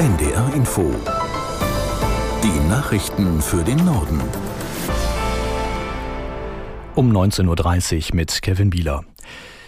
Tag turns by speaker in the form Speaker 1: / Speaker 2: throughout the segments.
Speaker 1: NDR Info. Die Nachrichten für den Norden.
Speaker 2: Um 19.30 Uhr mit Kevin Bieler.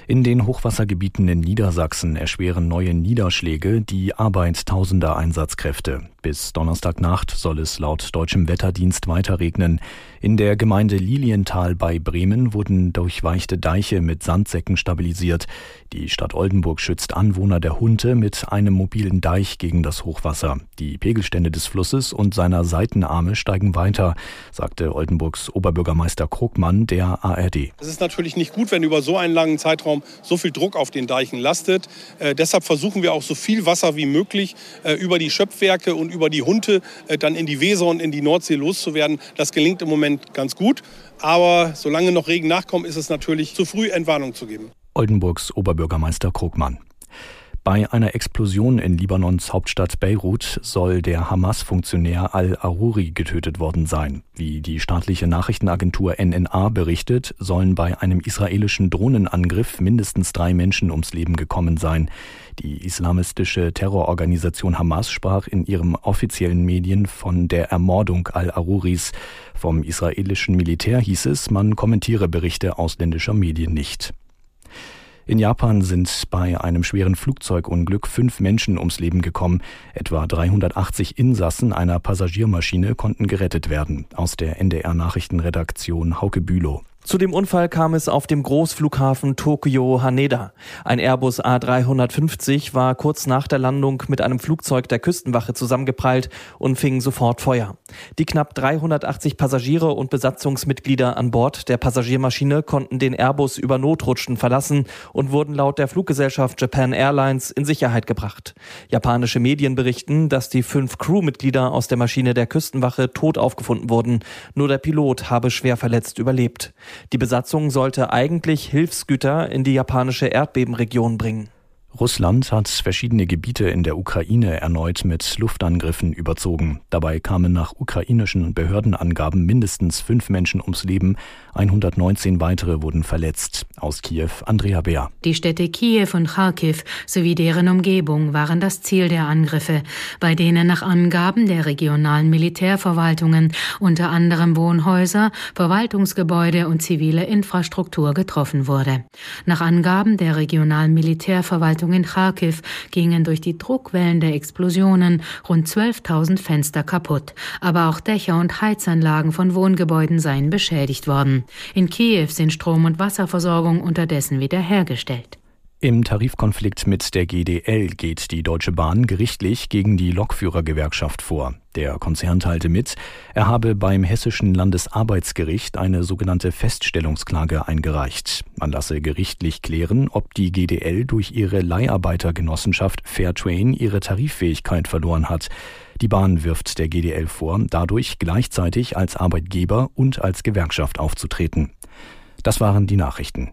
Speaker 2: In den Hochwassergebieten in Niedersachsen erschweren neue Niederschläge die Arbeit tausender Einsatzkräfte. Bis Donnerstagnacht soll es laut deutschem Wetterdienst weiter regnen. In der Gemeinde Lilienthal bei Bremen wurden durchweichte Deiche mit Sandsäcken stabilisiert. Die Stadt Oldenburg schützt Anwohner der Hunte mit einem mobilen Deich gegen das Hochwasser. Die Pegelstände des Flusses und seiner Seitenarme steigen weiter, sagte Oldenburgs Oberbürgermeister Krugmann der ARD.
Speaker 3: Es ist natürlich nicht gut, wenn über so einen langen Zeitraum so viel Druck auf den Deichen lastet. Äh, deshalb versuchen wir auch so viel Wasser wie möglich äh, über die Schöpfwerke und über die Hunte äh, dann in die Weser und in die Nordsee loszuwerden. Das gelingt im Moment ganz gut. Aber solange noch Regen nachkommt, ist es natürlich zu früh, Entwarnung zu geben.
Speaker 2: Oldenburgs Oberbürgermeister Krugmann. Bei einer Explosion in Libanons Hauptstadt Beirut soll der Hamas-Funktionär al-Aruri getötet worden sein. Wie die staatliche Nachrichtenagentur NNA berichtet, sollen bei einem israelischen Drohnenangriff mindestens drei Menschen ums Leben gekommen sein. Die islamistische Terrororganisation Hamas sprach in ihren offiziellen Medien von der Ermordung al-Aruris. Vom israelischen Militär hieß es, man kommentiere Berichte ausländischer Medien nicht. In Japan sind bei einem schweren Flugzeugunglück fünf Menschen ums Leben gekommen. Etwa 380 Insassen einer Passagiermaschine konnten gerettet werden. Aus der NDR Nachrichtenredaktion Hauke Bülow.
Speaker 4: Zu dem Unfall kam es auf dem Großflughafen Tokio Haneda. Ein Airbus A350 war kurz nach der Landung mit einem Flugzeug der Küstenwache zusammengeprallt und fing sofort Feuer. Die knapp 380 Passagiere und Besatzungsmitglieder an Bord der Passagiermaschine konnten den Airbus über Notrutschen verlassen und wurden laut der Fluggesellschaft Japan Airlines in Sicherheit gebracht. Japanische Medien berichten, dass die fünf Crewmitglieder aus der Maschine der Küstenwache tot aufgefunden wurden. Nur der Pilot habe schwer verletzt überlebt. Die Besatzung sollte eigentlich Hilfsgüter in die japanische Erdbebenregion bringen.
Speaker 2: Russland hat verschiedene Gebiete in der Ukraine erneut mit Luftangriffen überzogen. Dabei kamen nach ukrainischen Behördenangaben mindestens fünf Menschen ums Leben, 119 weitere wurden verletzt. Aus Kiew Andrea Bär.
Speaker 5: Die Städte Kiew und Kharkiv sowie deren Umgebung waren das Ziel der Angriffe, bei denen nach Angaben der regionalen Militärverwaltungen unter anderem Wohnhäuser, Verwaltungsgebäude und zivile Infrastruktur getroffen wurde. Nach Angaben der regionalen Militärverwaltung Verwaltung in Kharkiv gingen durch die Druckwellen der Explosionen rund 12.000 Fenster kaputt, aber auch Dächer und Heizanlagen von Wohngebäuden seien beschädigt worden. In Kiew sind Strom- und Wasserversorgung unterdessen wiederhergestellt.
Speaker 2: Im Tarifkonflikt mit der GDL geht die Deutsche Bahn gerichtlich gegen die Lokführergewerkschaft vor. Der Konzern teilte mit, er habe beim Hessischen Landesarbeitsgericht eine sogenannte Feststellungsklage eingereicht. Man lasse gerichtlich klären, ob die GDL durch ihre Leiharbeitergenossenschaft Fairtrain ihre Tariffähigkeit verloren hat. Die Bahn wirft der GDL vor, dadurch gleichzeitig als Arbeitgeber und als Gewerkschaft aufzutreten. Das waren die Nachrichten.